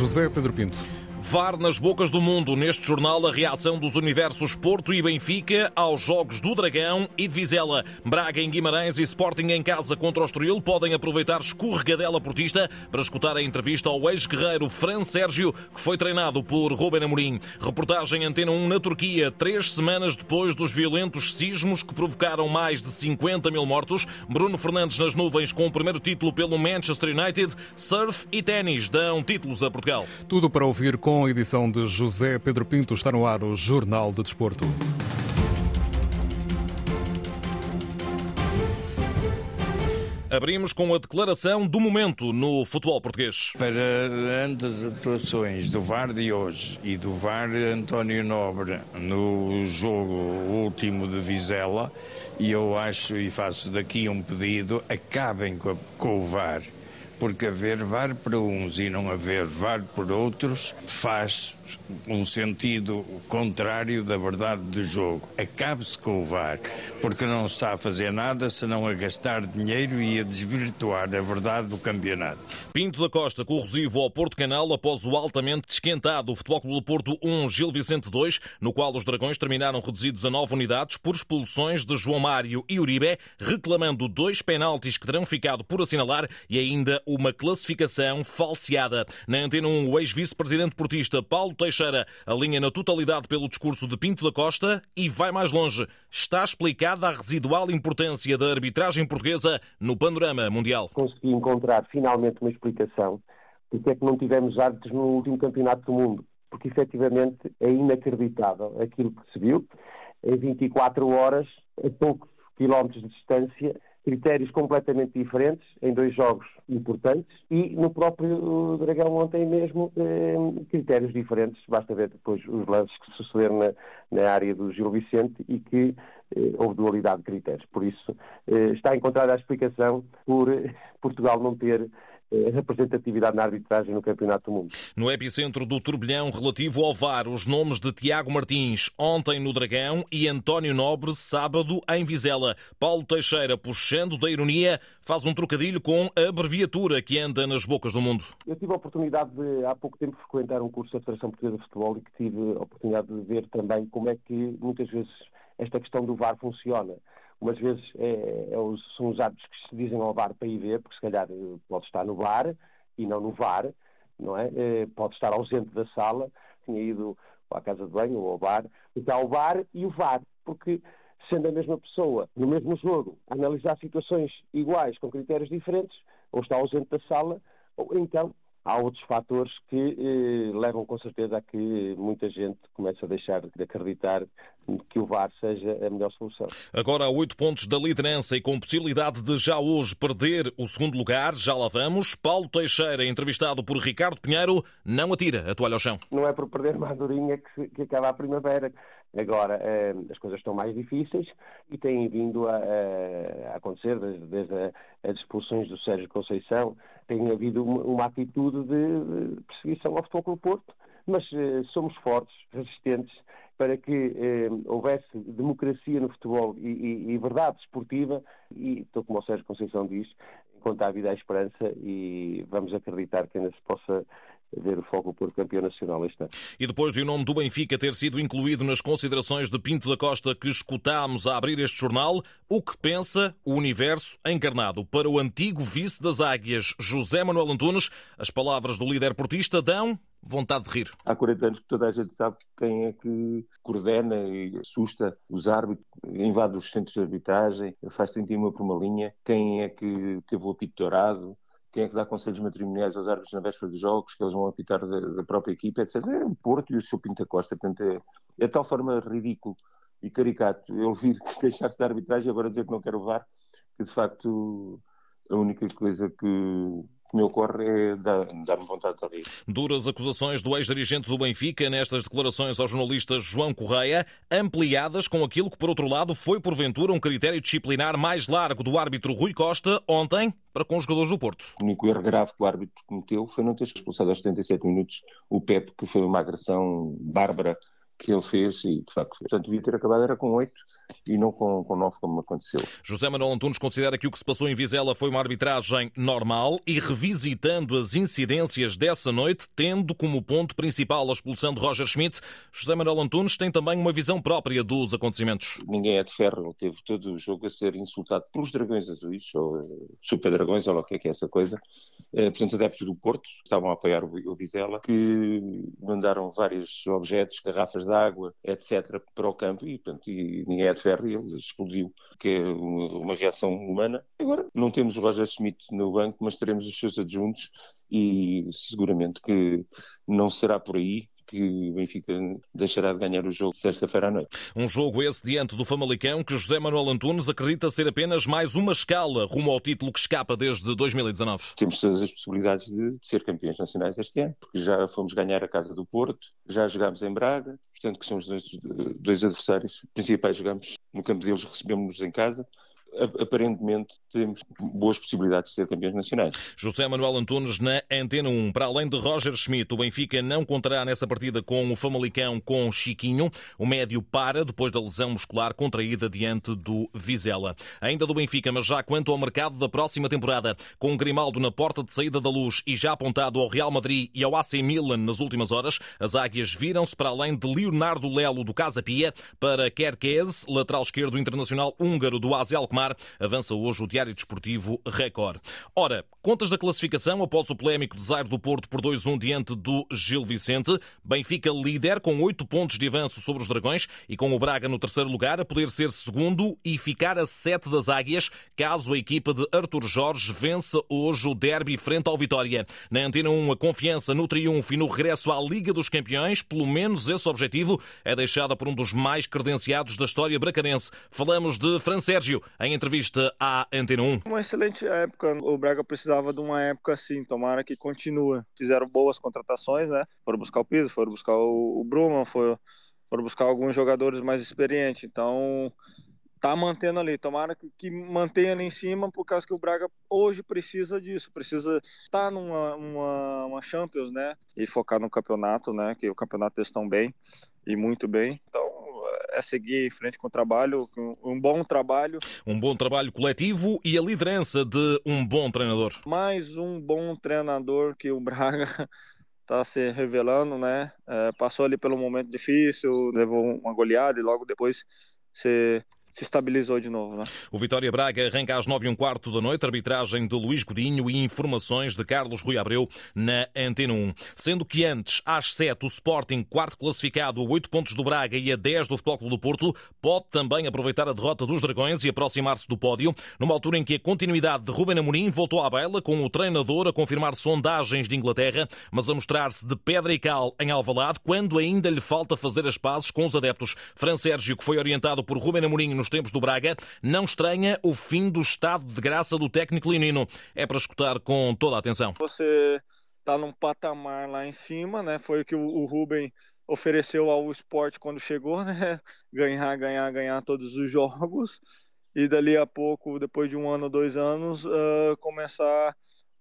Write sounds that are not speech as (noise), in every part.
José Pedro Pinto. VAR nas bocas do mundo. Neste jornal, a reação dos universos Porto e Benfica aos Jogos do Dragão e de Vizela. Braga em Guimarães e Sporting em casa contra o Estoril podem aproveitar escorregadela portista para escutar a entrevista ao ex-guerreiro Fran Sérgio, que foi treinado por Ruben Amorim. Reportagem Antena 1 na Turquia, três semanas depois dos violentos sismos que provocaram mais de 50 mil mortos. Bruno Fernandes nas nuvens com o primeiro título pelo Manchester United. Surf e ténis dão títulos a Portugal. Tudo para ouvir com com a edição de José Pedro Pinto, está no ar o Jornal de Desporto. Abrimos com a declaração do momento no futebol português. Para as atuações do VAR de hoje e do VAR António Nobre no jogo último de Vizela, e eu acho e faço daqui um pedido, acabem com o VAR porque haver VAR para uns e não haver VAR por outros faz um sentido contrário da verdade do jogo. Acabe-se com o VAR, porque não está a fazer nada senão a gastar dinheiro e a desvirtuar a verdade do campeonato. Pinto da Costa corrosivo ao Porto Canal após o altamente esquentado Futebol Clube do Porto 1, Gil Vicente 2, no qual os Dragões terminaram reduzidos a nove unidades por expulsões de João Mário e Uribe, reclamando dois penaltis que terão ficado por assinalar e ainda uma classificação falseada. Na Antena 1, o ex-vice-presidente portista Paulo Teixeira alinha na totalidade pelo discurso de Pinto da Costa e vai mais longe. Está explicada a residual importância da arbitragem portuguesa no panorama mundial. Consegui encontrar finalmente uma explicação porque é que não tivemos árbitros no último campeonato do mundo. Porque efetivamente é inacreditável aquilo que se viu em 24 horas, a poucos quilómetros de distância, critérios completamente diferentes em dois jogos importantes e no próprio Dragão ontem mesmo eh, critérios diferentes. Basta ver depois os lances que sucederam na, na área do Gil Vicente e que eh, houve dualidade de critérios. Por isso eh, está encontrada a explicação por Portugal não ter eh, representatividade na arbitragem no Campeonato do Mundo. No epicentro do turbilhão relativo ao VAR, os nomes de Tiago Martins, ontem no Dragão, e António Nobre, sábado em Vizela. Paulo Teixeira, puxando da ironia, faz um trocadilho com a abreviatura que anda nas bocas do mundo. Eu tive a oportunidade de, há pouco tempo, frequentar um curso da Federação Portuguesa de Futebol e que tive a oportunidade de ver também como é que muitas vezes esta questão do VAR funciona umas vezes é, é os, são os hábitos que se dizem ao VAR para ir ver, porque se calhar eh, pode estar no VAR e não no VAR, não é? é pode estar ausente da sala, tinha ido à casa de banho ou ao bar, então o VAR e o VAR, porque sendo a mesma pessoa no mesmo jogo, analisar situações iguais com critérios diferentes, ou está ausente da sala, ou então há outros fatores que eh, levam com certeza a que muita gente comece a deixar de acreditar que o VAR seja a melhor solução. Agora há oito pontos da liderança e com possibilidade de já hoje perder o segundo lugar, já lá vamos. Paulo Teixeira, entrevistado por Ricardo Pinheiro, não atira a toalha ao chão. Não é por perder Madurinha que, que acaba a primavera. Agora, eh, as coisas estão mais difíceis e têm vindo a, a acontecer desde, desde as expulsões do Sérgio Conceição. Tem havido uma, uma atitude de, de perseguição ao Futebol Clube Porto, mas eh, somos fortes, resistentes para que eh, houvesse democracia no futebol e, e, e, verdade esportiva, e estou como o Sérgio Conceição diz, enquanto há vida há esperança e vamos acreditar que ainda se possa ver o Foco por campeão nacional este ano. E depois de o nome do Benfica ter sido incluído nas considerações de Pinto da Costa que escutámos a abrir este jornal, o que pensa o universo encarnado? Para o antigo vice das Águias, José Manuel Antunes, as palavras do líder portista dão vontade de rir. Há 40 anos que toda a gente sabe quem é que coordena e assusta os árbitros, invade os centros de arbitragem, faz sentir uma por uma linha, quem é que teve o apito dourado, quem é que dá conselhos matrimoniais aos árbitros na véspera dos jogos, que eles vão apitar da, da própria equipa, etc. É o Porto e o seu Pinta Costa. Portanto, é, é de tal forma ridículo e caricato ele vir (laughs) queixar-se da arbitragem e agora dizer que não quer levar, que de facto a única coisa que que me ocorre é dar-me vontade de rir. Duras acusações do ex-dirigente do Benfica nestas declarações ao jornalista João Correia, ampliadas com aquilo que, por outro lado, foi porventura um critério disciplinar mais largo do árbitro Rui Costa ontem para com os jogadores do Porto. O único erro grave que o árbitro cometeu foi não ter expulsado aos 77 minutos o Pepe, que foi uma agressão bárbara que ele fez e de facto Portanto, devia ter acabado era com oito e não com, com nove como aconteceu. José Manuel Antunes considera que o que se passou em Vizela foi uma arbitragem normal e revisitando as incidências dessa noite, tendo como ponto principal a expulsão de Roger Schmidt, José Manuel Antunes tem também uma visão própria dos acontecimentos. Ninguém é de ferro, ele teve todo o jogo a ser insultado pelos dragões azuis, ou super dragões, ou o que é que é essa coisa. Eh, portanto, adeptos do Porto estavam a apoiar o Vizela, que mandaram vários objetos, garrafas de água, etc., para o campo e, portanto, e ninguém é de ferro e ele explodiu, que é uma reação humana. Agora, não temos o Roger Schmidt no banco, mas teremos os seus adjuntos e seguramente que não será por aí que o Benfica deixará de ganhar o jogo sexta-feira à noite. Um jogo esse diante do Famalicão que José Manuel Antunes acredita ser apenas mais uma escala rumo ao título que escapa desde 2019. Temos todas as possibilidades de ser campeões nacionais este ano, porque já fomos ganhar a casa do Porto, já jogámos em Braga, portanto que são os dois, dois adversários principais, jogamos no campo deles, recebemos-nos em casa aparentemente temos boas possibilidades de ser campeões nacionais. José Manuel Antunes na Antena 1. Para além de Roger Schmidt, o Benfica não contará nessa partida com o Famalicão com Chiquinho. O médio para depois da lesão muscular contraída diante do Vizela. Ainda do Benfica, mas já quanto ao mercado da próxima temporada, com Grimaldo na porta de saída da luz e já apontado ao Real Madrid e ao AC Milan nas últimas horas, as águias viram-se para além de Leonardo Lelo do Casa Pia para Kerkez, lateral esquerdo internacional húngaro do AZ Alkmaar avança hoje o Diário Desportivo Record. Ora, contas da classificação após o polémico desaire do Porto por 2-1 diante do Gil Vicente. Benfica líder com 8 pontos de avanço sobre os Dragões e com o Braga no terceiro lugar a poder ser segundo e ficar a 7 das Águias caso a equipa de Artur Jorge vença hoje o derby frente ao Vitória. Na Antena 1, a confiança no triunfo e no regresso à Liga dos Campeões, pelo menos esse objetivo, é deixada por um dos mais credenciados da história bracarense. Falamos de Fran Sérgio, em em entrevista à Antena 1. Uma excelente época. O Braga precisava de uma época assim. Tomara que continue. Fizeram boas contratações, né? Foram buscar o Piso, foram buscar o Bruman, foram, foram buscar alguns jogadores mais experientes. Então, tá mantendo ali. Tomara que, que, mantenha ali em cima, por causa que o Braga hoje precisa disso, precisa estar tá numa uma, uma Champions, né? E focar no campeonato, né? Que o campeonato eles estão bem e muito bem. Então é seguir em frente com o trabalho, um bom trabalho. Um bom trabalho coletivo e a liderança de um bom treinador. Mais um bom treinador que o Braga está (laughs) se revelando, né? É, passou ali pelo momento difícil, levou uma goleada e logo depois se se estabilizou de novo. Né? O Vitória Braga arranca às 9 e um quarto da noite, arbitragem de Luís Godinho e informações de Carlos Rui Abreu na Antena 1. Sendo que antes, às 7, o Sporting, quarto classificado, a 8 pontos do Braga e a 10 do Futebol Clube do Porto, pode também aproveitar a derrota dos Dragões e aproximar-se do pódio, numa altura em que a continuidade de Ruben Amorim voltou à baila, com o treinador a confirmar sondagens de Inglaterra, mas a mostrar-se de pedra e cal em Alvalade, quando ainda lhe falta fazer as pazes com os adeptos. Fran Sérgio, que foi orientado por Ruben Amorim nos tempos do Braga, não estranha o fim do estado de graça do técnico leonino. É para escutar com toda a atenção. Você está num patamar lá em cima, né? Foi o que o Rubem ofereceu ao esporte quando chegou, né? (laughs) Ganhar, ganhar, ganhar todos os jogos e dali a pouco, depois de um ano, dois anos, uh, começar a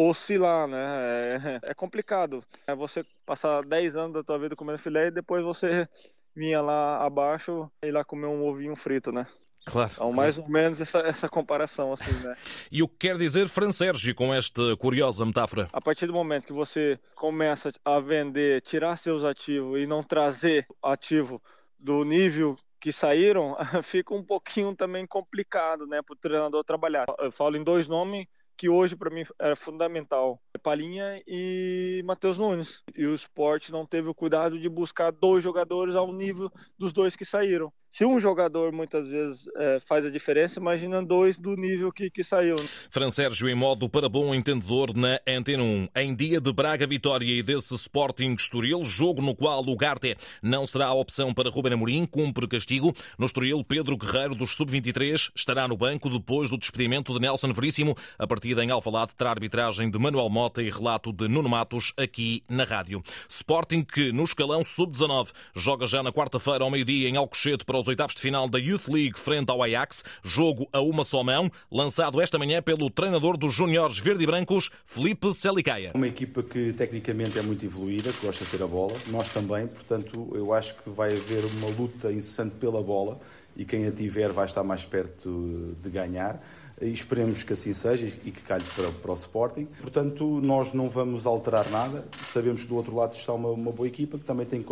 oscilar, né? É, (laughs) é, complicado. É você passar 10 anos da tua vida comendo filé e depois você vinha lá abaixo e lá comer um ovinho frito, né? Claro. Então, mais ou menos essa, essa comparação, assim, né? (laughs) e o que quer dizer Fran Sérgio com esta curiosa metáfora? A partir do momento que você começa a vender, tirar seus ativos e não trazer ativo do nível que saíram, (laughs) fica um pouquinho também complicado, né, para o treinador trabalhar. Eu falo em dois nomes que hoje para mim é fundamental. Palinha e Matheus Nunes. E o esporte não teve o cuidado de buscar dois jogadores ao nível dos dois que saíram. Se um jogador muitas vezes é, faz a diferença, imagina dois do nível que, que saiu. Fran Sérgio em modo para bom entendedor na Antena 1. Em dia de Braga Vitória e desse Sporting Estoril, jogo no qual o Garte não será a opção para Ruben Amorim, cumpre castigo. No Estoril, Pedro Guerreiro dos Sub-23 estará no banco depois do despedimento de Nelson Veríssimo a partir partida em Alvalade terá arbitragem de Manuel Mota e relato de Nuno Matos aqui na rádio. Sporting que no escalão sub-19 joga já na quarta-feira ao meio-dia em Alcochete para os oitavos de final da Youth League frente ao Ajax, jogo a uma só mão, lançado esta manhã pelo treinador dos juniores verde e brancos, Felipe Celicaia. Uma equipa que tecnicamente é muito evoluída, que gosta de ter a bola, nós também, portanto eu acho que vai haver uma luta incessante pela bola e quem a tiver vai estar mais perto de ganhar esperemos que assim seja e que calhe para, para, o Sporting. Portanto, nós não vamos alterar nada. Sabemos que do outro lado está uma, uma boa equipa que também tem que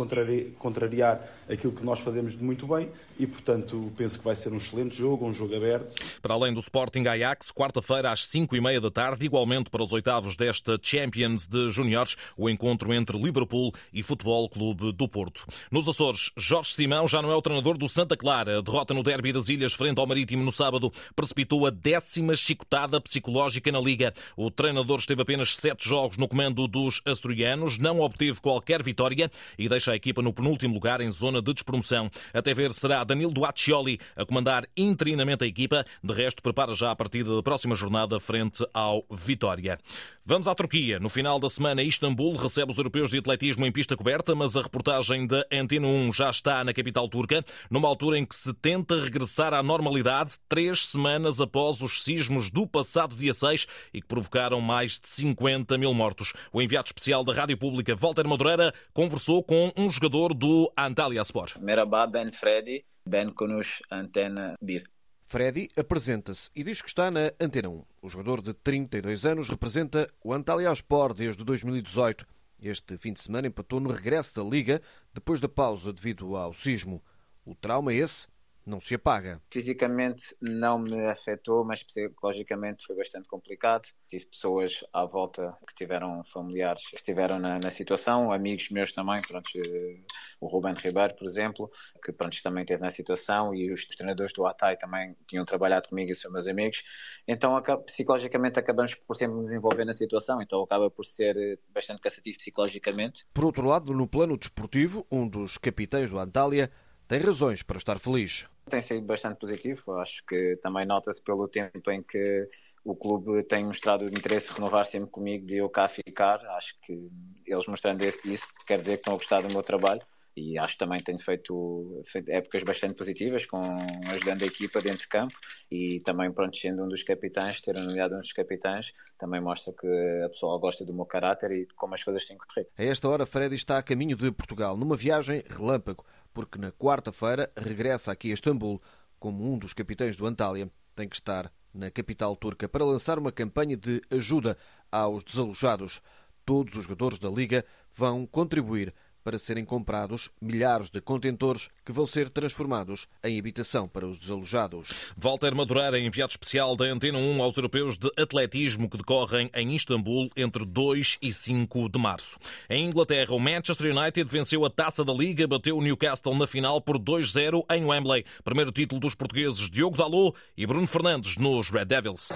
contrariar, aquilo que nós fazemos de muito bem e, portanto, penso que vai ser um excelente jogo, um jogo aberto. Para além do Sporting Ajax, quarta-feira às 5 e meia da tarde, igualmente para os oitavos desta Champions de Júniores, o encontro entre Liverpool e Futebol Clube do Porto. Nos Açores, Jorge Simão já não é o treinador do Santa Clara. A derrota no derby das Ilhas frente ao Marítimo no sábado precipitou a 10 décima chicotada psicológica na Liga. O treinador esteve apenas sete jogos no comando dos açorianos, não obteve qualquer vitória e deixa a equipa no penúltimo lugar em zona de despromoção. Até ver será Danilo Duaccioli a comandar interinamente a equipa. De resto, prepara já a partida da próxima jornada frente ao Vitória. Vamos à Turquia. No final da semana, Istambul recebe os europeus de atletismo em pista coberta, mas a reportagem da Antena 1 já está na capital turca, numa altura em que se tenta regressar à normalidade, três semanas após os sismos do passado dia 6 e que provocaram mais de 50 mil mortos. O enviado especial da Rádio Pública, Walter Madureira, conversou com um jogador do Antalya Sport. Merhaba, ben Freddy. Ben konuş Antena 1. Freddy apresenta-se e diz que está na Antena 1. O jogador de 32 anos representa o Antalya Sport desde 2018. Este fim de semana empatou no regresso da Liga depois da pausa devido ao sismo. O trauma esse não se apaga. Fisicamente não me afetou, mas psicologicamente foi bastante complicado. Tive pessoas à volta que tiveram familiares que estiveram na, na situação, amigos meus também, pronto, eh, o Ruben Ribeiro, por exemplo, que pronto, também esteve na situação e os treinadores do Atai também tinham trabalhado comigo e são meus amigos. Então, psicologicamente, acabamos por sempre nos envolver na situação, então acaba por ser eh, bastante cansativo psicologicamente. Por outro lado, no plano desportivo, um dos capitães do Antália tem razões para estar feliz. Tem sido bastante positivo, acho que também nota-se pelo tempo em que o clube tem mostrado interesse de renovar sempre comigo, de eu cá ficar. Acho que eles mostrando isso quer dizer que estão a gostar do meu trabalho e acho que também tenho feito, feito, épocas bastante positivas, com, ajudando a equipa dentro de campo e também, pronto, sendo um dos capitães, ter nomeado um dos capitães, também mostra que a pessoa gosta do meu caráter e de como as coisas têm que. A esta hora, Freddy está a caminho de Portugal, numa viagem relâmpago porque na quarta-feira regressa aqui a Istambul como um dos capitães do Antália. Tem que estar na capital turca para lançar uma campanha de ajuda aos desalojados. Todos os jogadores da Liga vão contribuir para serem comprados milhares de contentores que vão ser transformados em habitação para os desalojados. Walter Madureira, enviado especial da Antena 1 aos europeus de atletismo que decorrem em Istambul entre 2 e 5 de março. Em Inglaterra, o Manchester United venceu a taça da Liga, bateu o Newcastle na final por 2-0 em Wembley. Primeiro título dos portugueses Diogo Dalot e Bruno Fernandes nos Red Devils.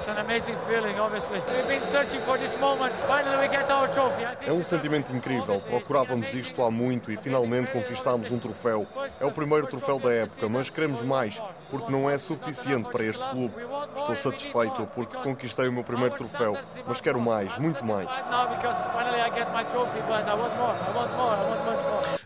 É um sentimento incrível. Procurávamos isto há muito e finalmente conquistámos um troféu. É o primeiro troféu da época, mas queremos mais, porque não é suficiente para este clube. Estou satisfeito porque conquistei o meu primeiro troféu, mas quero mais, muito mais.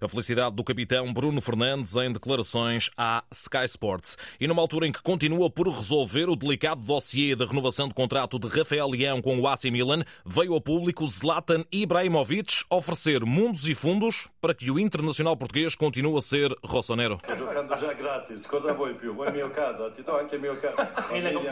A felicidade do capitão Bruno Fernandes em declarações à Sky Sports. E numa altura em que continua por resolver o delicado dossiê da renovação de contrato de Rafael Leão com o AC Milan, veio ao público Zlatan Ibrahimovic oferecer mundos e fundos para que o internacional português continue a ser rossonero. Jogando já grátis, cosa vuoi più? Vuoi mio casa? Ti do anche mio casa.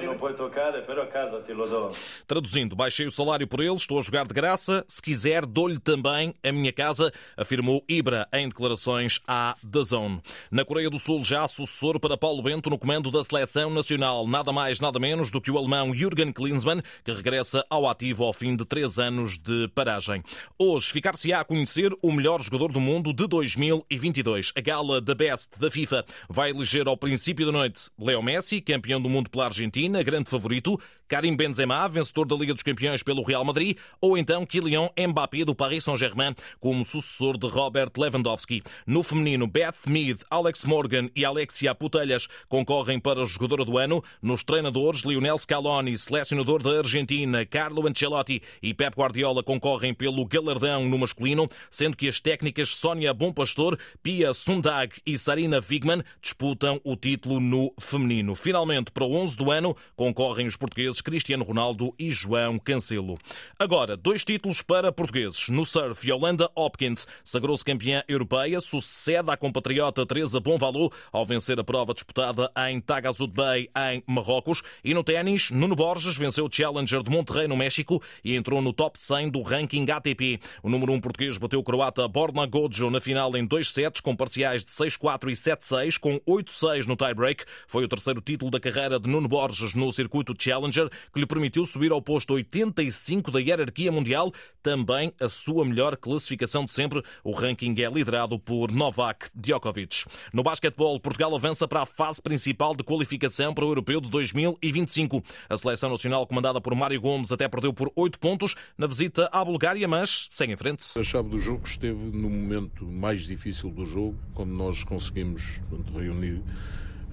Não pode tocar, però casa te lo do. Traduzindo, baixei o salário por ele, estou a jogar de graça, se quiser dou-lhe também a minha casa, afirmou Ibra em declarações à DAZN. Na Coreia do Sul já sucessor para Paulo Bento no comando da seleção nacional, nada mais nada menos do que o alemão Jürgen Klinsmann, que regressa ao ativo ao fim de três anos de paragem. Hoje ficar-se-á a conhecer o melhor jogador do mundo de 2022. A gala da Best da FIFA vai eleger ao princípio da noite Leo Messi, campeão do mundo pela Argentina, grande favorito, Karim Benzema, vencedor da Liga dos Campeões pelo Real Madrid, ou então Kylian Mbappé do Paris Saint-Germain como sucessor de Robert Lewandowski. No feminino, Beth Mead, Alex Morgan e Alexia Putelhas concorrem para jogadora do ano. Nos treinadores, Lionel Scaloni, selecionador da Argentina, Carlo Ancelotti e Pep Guardiola concorrem pelo galardão no masculino, sendo que as técnicas Sónia Bom Pastor, Pia Sundag e Sarina Wigman disputam o título no feminino. Finalmente, para o 11 do ano, concorrem os portugueses Cristiano Ronaldo e João Cancelo. Agora, dois títulos para portugueses. No surf, Yolanda Hopkins sagrou-se campeã europeia, sucede à compatriota Teresa Bonvalo ao vencer a prova disputada em Tagazut Bay, em Marrocos. E no ténis, Nuno Borges venceu o Challenger de Monterrey, no México, e entrou no top 100 do ranking ATP. O número 1 português bateu o croata Borna Gojo na final em dois sets, com parciais de 6-4 e 7-6, com 8-6 no tie-break. Foi o terceiro título da carreira de Nuno Borges no circuito Challenger, que lhe permitiu subir ao posto 85 da hierarquia mundial, também a sua melhor classificação de sempre. O ranking é liderado por Novak Djokovic. No basquetebol, Portugal avança para a fase principal de qualificação para o Europeu de 2025. A seleção nacional comandada por Mário Gomes até perdeu por 8 pontos na visita à Bulgária, mas segue em frente. A chave do jogo esteve no momento mais difícil do jogo, quando nós conseguimos reunir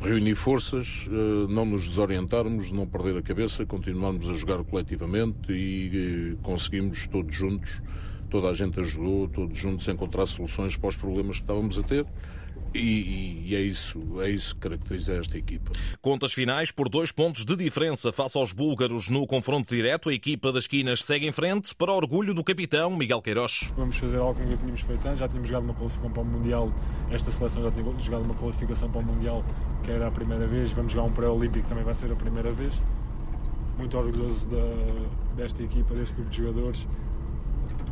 reunir forças, eh, não nos desorientarmos, não perder a cabeça, continuarmos a jogar coletivamente e eh, conseguimos todos juntos, toda a gente ajudou, todos juntos encontrar soluções para os problemas que estávamos a ter. E, e, é isso, é isso que caracteriza esta equipa. Contas finais por dois pontos de diferença face aos búlgaros no confronto direto. A equipa das esquinas segue em frente para orgulho do capitão Miguel Queiroz. Vamos fazer algo que nunca tínhamos feito antes. Já tínhamos jogado uma qualificação para o Mundial. Esta seleção já tinha jogado uma qualificação para o Mundial, que era a primeira vez. Vamos jogar um pré-olímpico, também vai ser a primeira vez. Muito orgulhoso da, desta equipa, deste grupo de jogadores.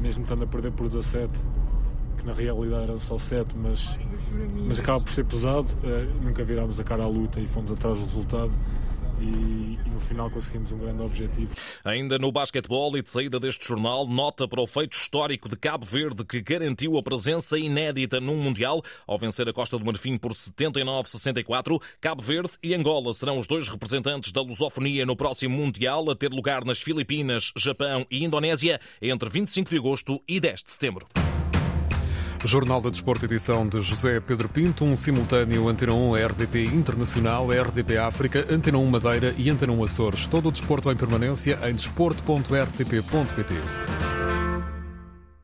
Mesmo estando a perder por 17, que na realidade eram só 7, mas, mas acaba por ser pesado. Uh, nunca virámos a cara à luta e fomos atrás do resultado. E, e, no final conseguimos um grande objetivo. Ainda no basquetebol e de saída deste jornal, nota para o feito histórico de Cabo Verde que garantiu a presença inédita num Mundial ao vencer a Costa do Marfim por 79-64. Cabo Verde e Angola serão os dois representantes da lusofonia no próximo Mundial a ter lugar nas Filipinas, Japão e Indonésia entre 25 de agosto e 10 de setembro. Jornal da Desporto, edição de José Pedro Pinto, um simultâneo Antena 1 RDP Internacional, RDP África, Antena 1 Madeira e Antena 1 Açores. Todo o desporto em permanência em desporto.rtp.pt.